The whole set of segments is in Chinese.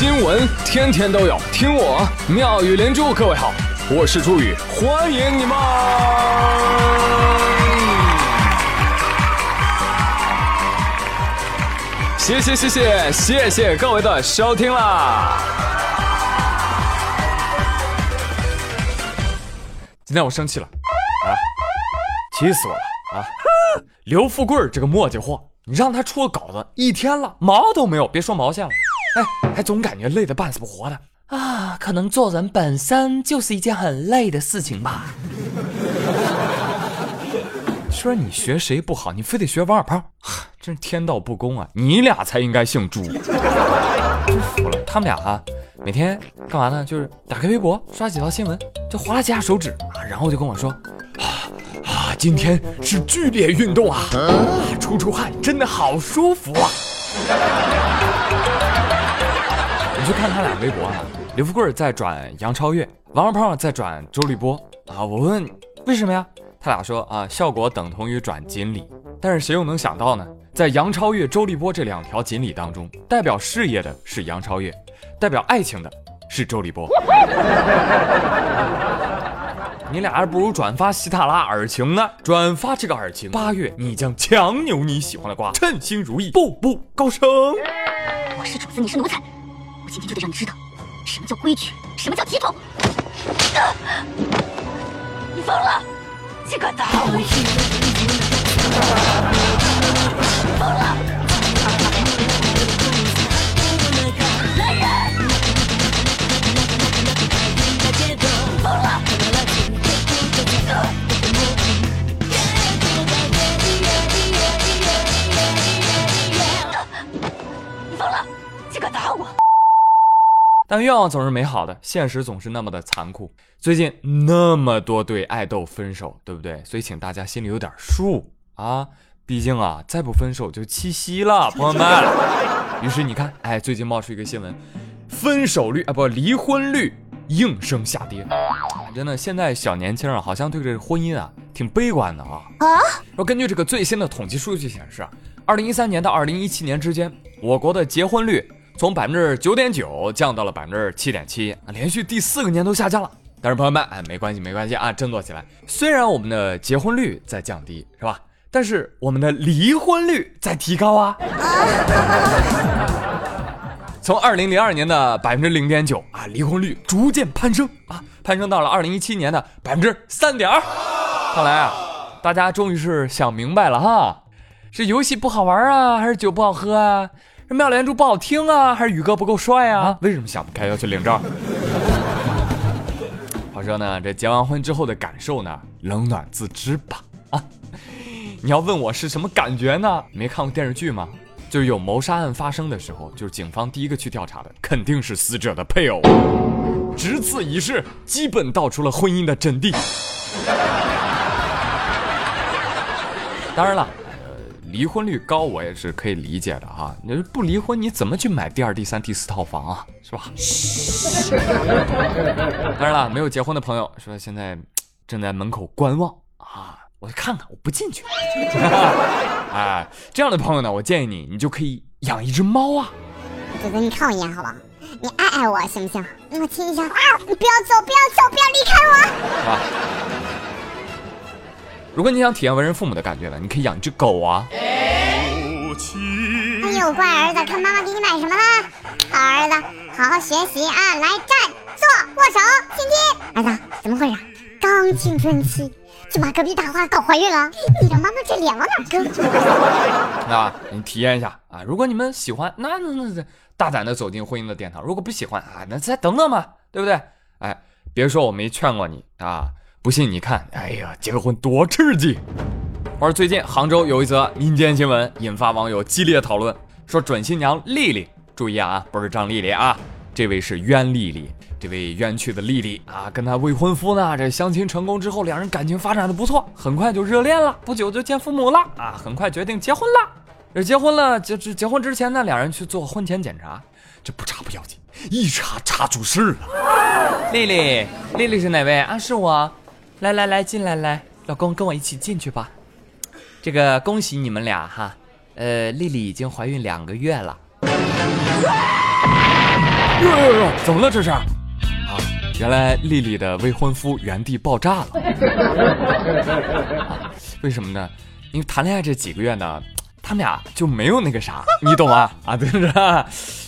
新闻天天都有，听我妙语连珠。各位好，我是朱宇，欢迎你们！谢谢谢谢谢谢各位的收听啦！今天我生气了，啊，气死我了啊！刘富贵这个磨叽货，你让他出个稿子一天了，毛都没有，别说毛线了。哎，还总感觉累得半死不活的啊！可能做人本身就是一件很累的事情吧。说你学谁不好，你非得学王小胖，真是天道不公啊！你俩才应该姓朱。真服了，他们俩哈，每天干嘛呢？就是打开微博刷几条新闻，就划拉几下手指啊，然后就跟我说啊啊，今天是剧烈运动啊啊，出出汗真的好舒服啊。你去看他俩微博啊，刘富贵在转杨超越，王二胖在转周立波啊。我问为什么呀？他俩说啊，效果等同于转锦鲤。但是谁又能想到呢？在杨超越、周立波这两条锦鲤当中，代表事业的是杨超越，代表爱情的是周立波。你俩还不如转发希塔拉尔情呢？转发这个尔情，八月你将强扭你喜欢的瓜，称心如意，步步高升。我是主子，你是奴才。今天就得让你知道，什么叫规矩，什么叫体统。你疯了！竟敢打我！疯了！但愿望总是美好的，现实总是那么的残酷。最近那么多对爱豆分手，对不对？所以请大家心里有点数啊！毕竟啊，再不分手就七夕了，朋友们。于是你看，哎，最近冒出一个新闻，分手率啊不，离婚率应声下跌。真的，现在小年轻啊，好像对这个婚姻啊挺悲观的啊。啊！说根据这个最新的统计数据显示啊，二零一三年到二零一七年之间，我国的结婚率。从百分之九点九降到了百分之七点七，连续第四个年都下降了。但是朋友们，哎，没关系，没关系啊，振作起来。虽然我们的结婚率在降低，是吧？但是我们的离婚率在提高啊。从二零零二年的百分之零点九啊，离婚率逐渐攀升啊，攀升到了二零一七年的百分之三点二。看来啊，大家终于是想明白了哈，是游戏不好玩啊，还是酒不好喝啊？是妙连珠不好听啊，还是宇哥不够帅啊？为什么想不开要去领证？话说呢，这结完婚之后的感受呢，冷暖自知吧。啊，你要问我是什么感觉呢？没看过电视剧吗？就是有谋杀案发生的时候，就是警方第一个去调查的肯定是死者的配偶，只此一事，基本道出了婚姻的真谛。当然了。离婚率高，我也是可以理解的哈。你不离婚，你怎么去买第二、第三、第四套房啊？是吧？当然了，没有结婚的朋友说现在正在门口观望啊，我去看看，我不进去。哎，这样的朋友呢，我建议你，你就可以养一只猫啊。哥哥，你看我一眼好不好？你爱爱我行不行？我亲一下啊！你不要走，不要走，不要离开我。啊。如果你想体验为人父母的感觉呢，你可以养一只狗啊。哎呦，乖儿子，看妈妈给你买什么了？好儿子，好好学习啊！来站、坐、握手、亲亲。儿子，怎么回事？刚青春期就把隔壁大花搞怀孕了？你让妈妈这脸往哪搁？那你体验一下啊！如果你们喜欢，那那那大胆的走进婚姻的殿堂；如果不喜欢啊，那再等等嘛，对不对？哎，别说我没劝过你啊。不信你看，哎呀，结个婚多刺激！话说最近杭州有一则民间新闻，引发网友激烈讨论，说准新娘丽丽，注意啊，不是张丽丽啊，这位是冤丽丽，这位冤屈的丽丽啊，跟她未婚夫呢，这相亲成功之后，两人感情发展的不错，很快就热恋了，不久就见父母了啊，很快决定结婚了。这结婚了，就这结婚之前呢，两人去做婚前检查，这不查不要紧，一查查出事了。丽丽，丽丽是哪位啊？是我。来来来，进来来，老公跟我一起进去吧。这个恭喜你们俩哈，呃，丽丽已经怀孕两个月了。哟哟哟怎么了这是？啊，原来丽丽的未婚夫原地爆炸了。啊为什么呢？因为谈恋爱这几个月呢，他们俩就没有那个啥，你懂吗？啊，对不对？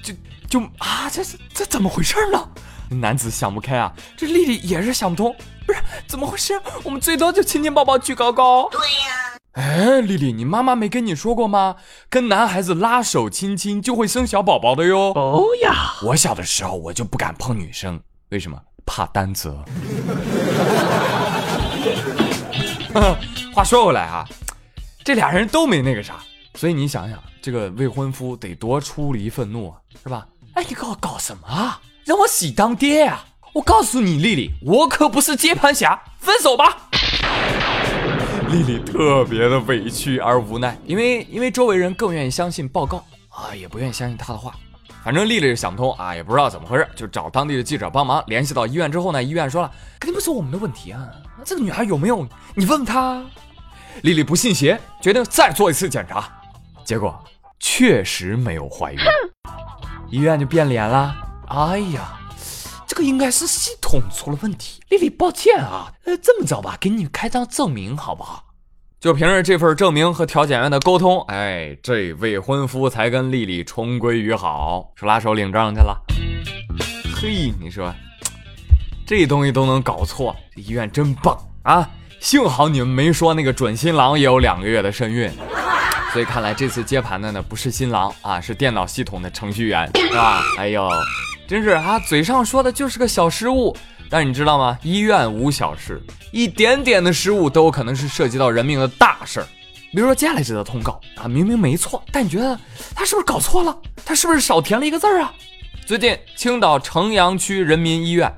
就就啊，这是这怎么回事呢？男子想不开啊，这丽丽也是想不通，不是怎么回事？我们最多就亲亲抱抱举高高。对呀。哎，丽丽，你妈妈没跟你说过吗？跟男孩子拉手亲亲就会生小宝宝的哟。哦呀，我小的时候我就不敢碰女生，为什么？怕担责。话说回来啊，这俩人都没那个啥，所以你想想，这个未婚夫得多出离愤怒啊，是吧？哎，你给我搞什么啊？让我喜当爹呀、我告诉你，丽丽，我可不是接盘侠，分手吧。丽丽特别的委屈而无奈，因为因为周围人更愿意相信报告啊，也不愿意相信她的话。反正丽丽是想不通啊，也不知道怎么回事，就找当地的记者帮忙。联系到医院之后呢，医院说了，肯定不是我们的问题啊，这个女孩有没有？你问她。丽丽不信邪，决定再做一次检查，结果确实没有怀孕，医院就变脸了。哎呀，这个应该是系统出了问题。丽丽，抱歉啊，呃，这么着吧，给你开张证明好不好？就凭着这份证明和调解员的沟通，哎，这未婚夫才跟丽丽重归于好，手拉手领证去了。嘿，你说这东西都能搞错，这医院真棒啊！幸好你们没说那个准新郎也有两个月的身孕，所以看来这次接盘的呢不是新郎啊，是电脑系统的程序员，是吧？哎呦，真是啊，嘴上说的就是个小失误。但你知道吗？医院无小事，一点点的失误都有可能是涉及到人命的大事儿。比如说接下来这则通告啊，明明没错，但你觉得他是不是搞错了？他是不是少填了一个字儿啊？最近青岛城阳区人民医院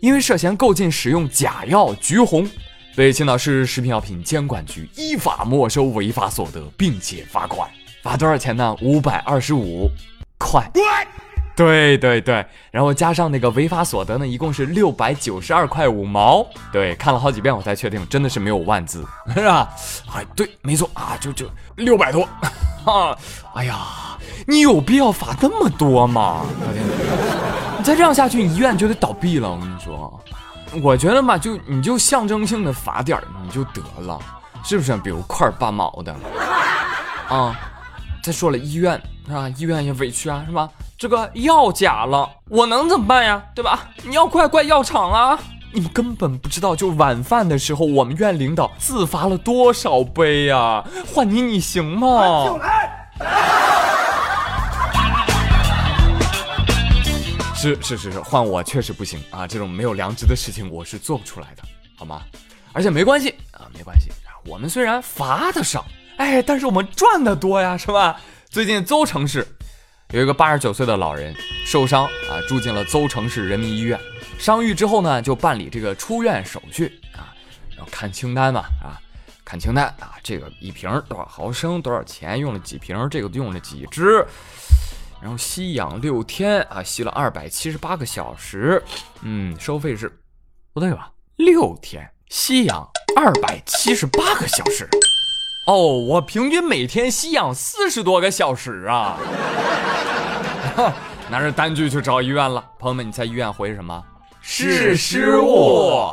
因为涉嫌购进使用假药橘红，被青岛市食品药品监管局依法没收违法所得，并且罚款，罚多少钱呢？五百二十五块。对对对，然后加上那个违法所得呢，一共是六百九十二块五毛。对，看了好几遍我才确定，真的是没有万字，是吧？哎，对，没错啊，就就六百多。哈，哎呀，你有必要罚那么多吗？你再这样下去，医院就得倒闭了。我跟你说，我觉得嘛，就你就象征性的罚点你就得了，是不是？比如块八毛的啊。再说了，医院是吧？医院也委屈啊，是吧？这个药假了，我能怎么办呀？对吧？你要怪怪药厂啊！你们根本不知道，就晚饭的时候，我们院领导自罚了多少杯呀？换你，你行吗？是是是是，换我确实不行啊！这种没有良知的事情，我是做不出来的，好吗？而且没关系啊，没关系，我们虽然罚的少，哎，但是我们赚的多呀，是吧？最近邹城市。有一个八十九岁的老人受伤啊，住进了邹城市人民医院。伤愈之后呢，就办理这个出院手续啊，然后看清单嘛啊，看清单啊，这个一瓶多少毫升，多少钱，用了几瓶，这个用了几支，然后吸氧六天啊，吸了二百七十八个小时，嗯，收费是不对吧？六天吸氧二百七十八个小时。哦，我平均每天吸氧四十多个小时啊！拿着单据去找医院了。朋友们，你猜医院回什么？是失误。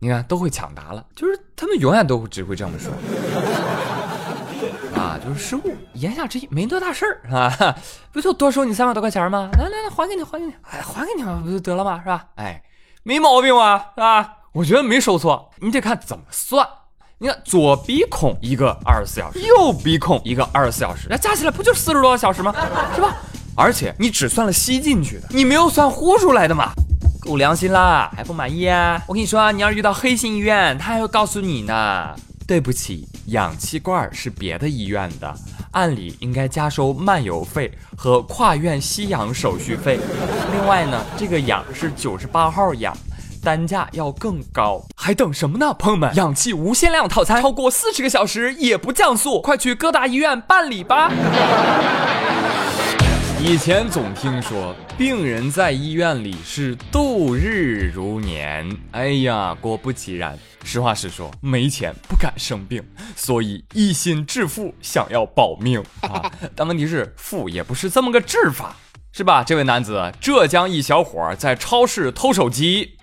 你看，都会抢答了，就是他们永远都只会这么说 啊，就是失误。言下之意，没多大事儿啊，不就多收你三百多块钱吗？来来来，还给你，还给你，哎，还给你嘛，不就得了吗？是吧？哎，没毛病啊？是吧？我觉得没收错，你得看怎么算。你看，左鼻孔一个二十四小时，右鼻孔一个二十四小时，那加起来不就四十多个小时吗？是吧？而且你只算了吸进去的，你没有算呼出来的嘛？够良心啦，还不满意啊？我跟你说啊，你要是遇到黑心医院，他还会告诉你呢。对不起，氧气罐是别的医院的，按理应该加收漫游费和跨院吸氧手续费。另外呢，这个氧是九十八号氧。单价要更高，还等什么呢，朋友们？氧气无限量套餐，超过四十个小时也不降速，快去各大医院办理吧！以前总听说病人在医院里是度日如年，哎呀，果不其然。实话实说，没钱不敢生病，所以一心致富，想要保命 啊！但问题是，富也不是这么个治法。是吧？这位男子，浙江一小伙在超市偷手机，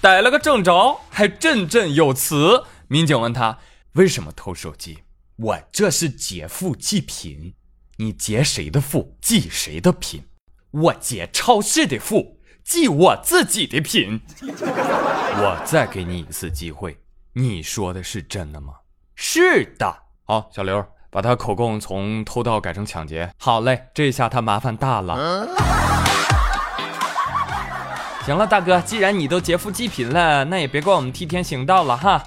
逮了个正着，还振振有词。民警问他为什么偷手机？我这是劫富济贫。你劫谁的富，济谁的贫？我劫超市的富，济我自己的贫。我再给你一次机会，你说的是真的吗？是的。好，小刘。把他口供从偷盗改成抢劫。好嘞，这下他麻烦大了。行了，大哥，既然你都劫富济贫了，那也别怪我们替天行道了哈。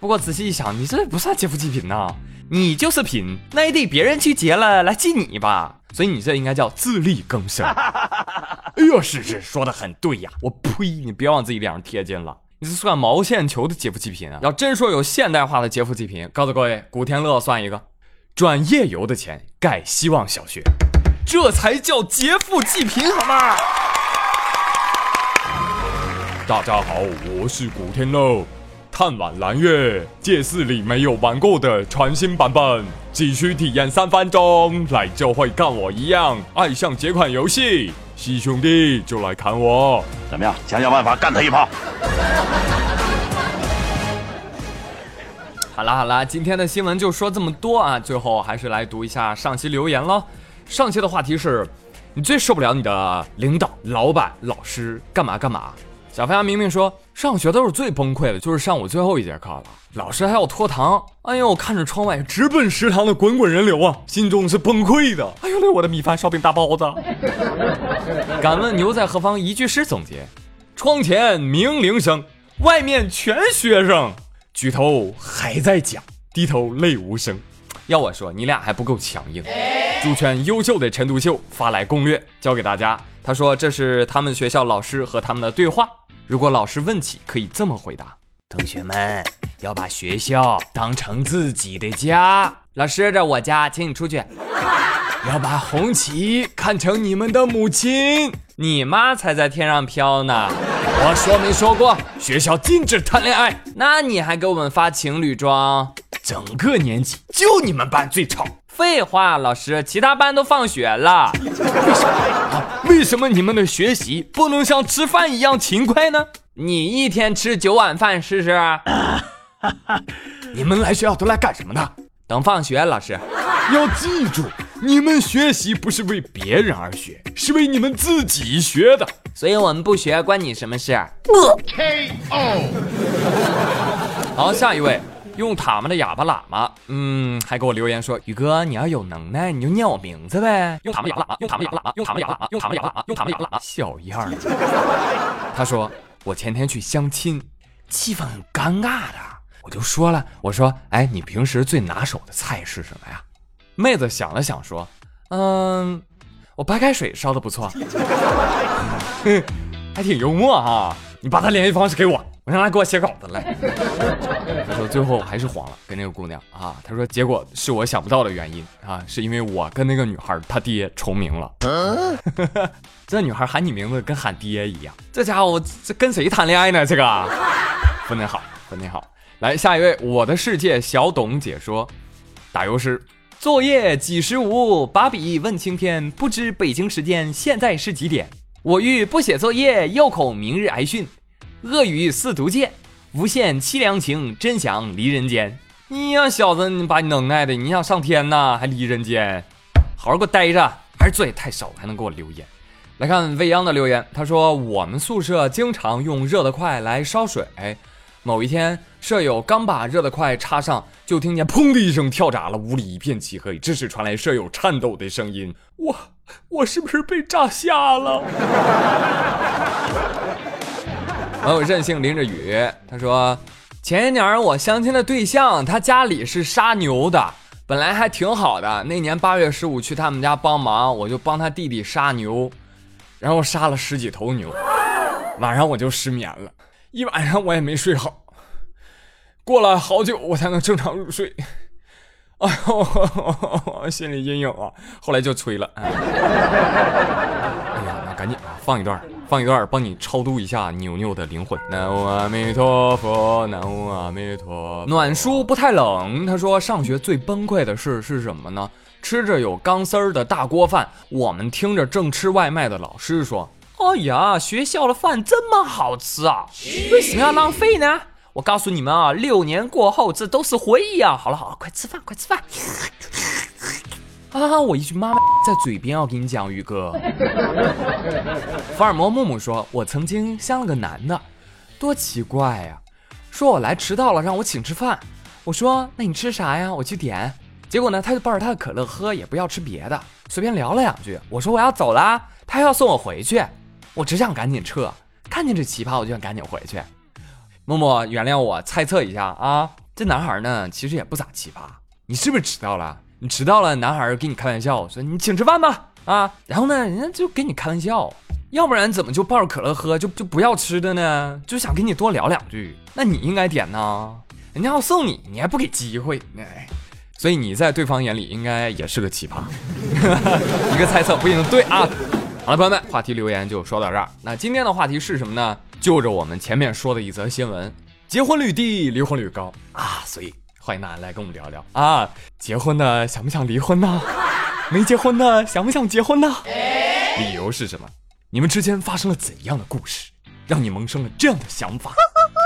不过仔细一想，你这不算劫富济贫呐，你就是贫，那也得别人去劫了来济你吧。所以你这应该叫自力更生。哎呦，是是，说的很对呀。我呸，你别往自己脸上贴金了。你是算毛线球的劫富济贫啊？要真说有现代化的劫富济贫，告诉各位，古天乐算一个。转夜游的钱盖希望小学，这才叫劫富济贫好吗？大家好，我是古天乐。探晚蓝月借四里没有玩过的全新版本，只需体验三分钟，来就会跟我一样爱上这款游戏。西兄弟就来砍我，怎么样？想想办法干他一炮。好啦好啦，今天的新闻就说这么多啊！最后还是来读一下上期留言喽。上期的话题是：你最受不了你的领导、老板、老师干嘛干嘛？小飞侠明明说上学都是最崩溃的，就是上午最后一节课了，老师还要拖堂。哎呦，看着窗外直奔食堂的滚滚人流啊，心中是崩溃的。哎呦，我的米饭、烧饼、大包子。敢问牛在何方？一句诗总结：窗前鸣铃声，外面全学生。举头还在讲，低头泪无声。要我说，你俩还不够强硬。猪圈优秀的陈独秀发来攻略，教给大家。他说这是他们学校老师和他们的对话。如果老师问起，可以这么回答：同学们要把学校当成自己的家。老师，这我家，请你出去。要把红旗看成你们的母亲。你妈才在天上飘呢。我说没说过学校禁止谈恋爱？那你还给我们发情侣装？整个年级就你们班最吵。废话，老师，其他班都放学了。为什么？为什么你们的学习不能像吃饭一样勤快呢？你一天吃九碗饭试试？你们来学校都来干什么的？等放学，老师。要记住，你们学习不是为别人而学，是为你们自己学的。所以我们不学，关你什么事？K.O. 好，下一位用他们的哑巴喇嘛，嗯，还给我留言说，宇哥，你要有能耐，你就念我名字呗。用他们哑巴喇嘛，用他们哑巴喇嘛，用他们哑巴喇嘛，用他们哑巴喇嘛，用他们哑巴喇嘛，小样儿。他说我前天去相亲，气氛很尴尬的，我就说了，我说，哎，你平时最拿手的菜是什么呀？妹子想了想说，嗯。我白开水烧的不错，还挺幽默哈。你把他联系方式给我，我让他给我写稿子来。他说最后还是黄了，跟那个姑娘啊。他说结果是我想不到的原因啊，是因为我跟那个女孩她爹重名了。这女孩喊你名字跟喊爹一样。这家伙这跟谁谈恋爱呢？这个分得好，分得好。来下一位，我的世界小董解说，打油诗。作业几时无，把笔问青天，不知北京时间现在是几点？我欲不写作业，又恐明日挨训。恶语似毒箭，无限凄凉情，真想离人间。你呀，小子，你把你能耐的，你想上天呐，还离人间？好好给我待着，还是作业太少，还能给我留言。来看未央的留言，他说我们宿舍经常用热得快来烧水。某一天，舍友刚把热得快插上。就听见砰的一声跳闸了，屋里一片漆黑，这时传来舍友颤抖的声音：“我我是不是被炸瞎了？”朋友任性淋着雨，他说：“前一年我相亲的对象，他家里是杀牛的，本来还挺好的。那年八月十五去他们家帮忙，我就帮他弟弟杀牛，然后杀了十几头牛，晚上我就失眠了，一晚上我也没睡好。”过了好久，我才能正常入睡。哎呦，心理阴影啊！后来就催了。哎呀，那赶紧啊，放一段，放一段帮你超度一下牛牛的灵魂。南无阿弥陀佛，南无阿弥陀。暖叔不太冷，他说上学最崩溃的事是什么呢？吃着有钢丝儿的大锅饭，我们听着正吃外卖的老师说：“哎呀，学校的饭这么好吃啊，为什么要浪费呢？”我告诉你们啊，六年过后这都是回忆啊！好了好了，快吃饭快吃饭。啊！我一句妈妈在嘴边，要给你讲，宇哥。福尔摩木木说：“我曾经相了个男的，多奇怪呀！说我来迟到了，让我请吃饭。我说那你吃啥呀？我去点。结果呢，他就抱着他的可乐喝，也不要吃别的，随便聊了两句。我说我要走啦，他要送我回去。我只想赶紧撤，看见这奇葩我就想赶紧回去。木木原谅我猜测一下啊，这男孩呢其实也不咋奇葩。你是不是迟到了？”你迟到了，男孩跟你开玩笑说：“你请吃饭吧。”啊，然后呢，人家就跟你开玩笑，要不然怎么就抱着可乐喝，就就不要吃的呢？就想跟你多聊两句，那你应该点呢。人家要送你，你还不给机会，哎，所以你在对方眼里应该也是个奇葩。一个猜测不一定对啊。好了，朋友们，话题留言就说到这儿。那今天的话题是什么呢？就着我们前面说的一则新闻，结婚率低，离婚率高啊，所以。欢迎大家来跟我们聊聊啊！结婚的想不想离婚呢？没结婚的想不想结婚呢？理由是什么？你们之间发生了怎样的故事，让你萌生了这样的想法？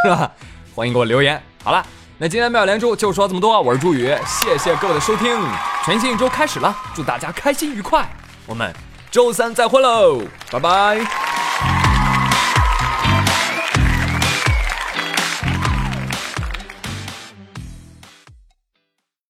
是吧？欢迎给我留言。好了，那今天妙连珠就说这么多。我是朱宇，谢谢各位的收听。全新一周开始了，祝大家开心愉快。我们周三再会喽，拜拜。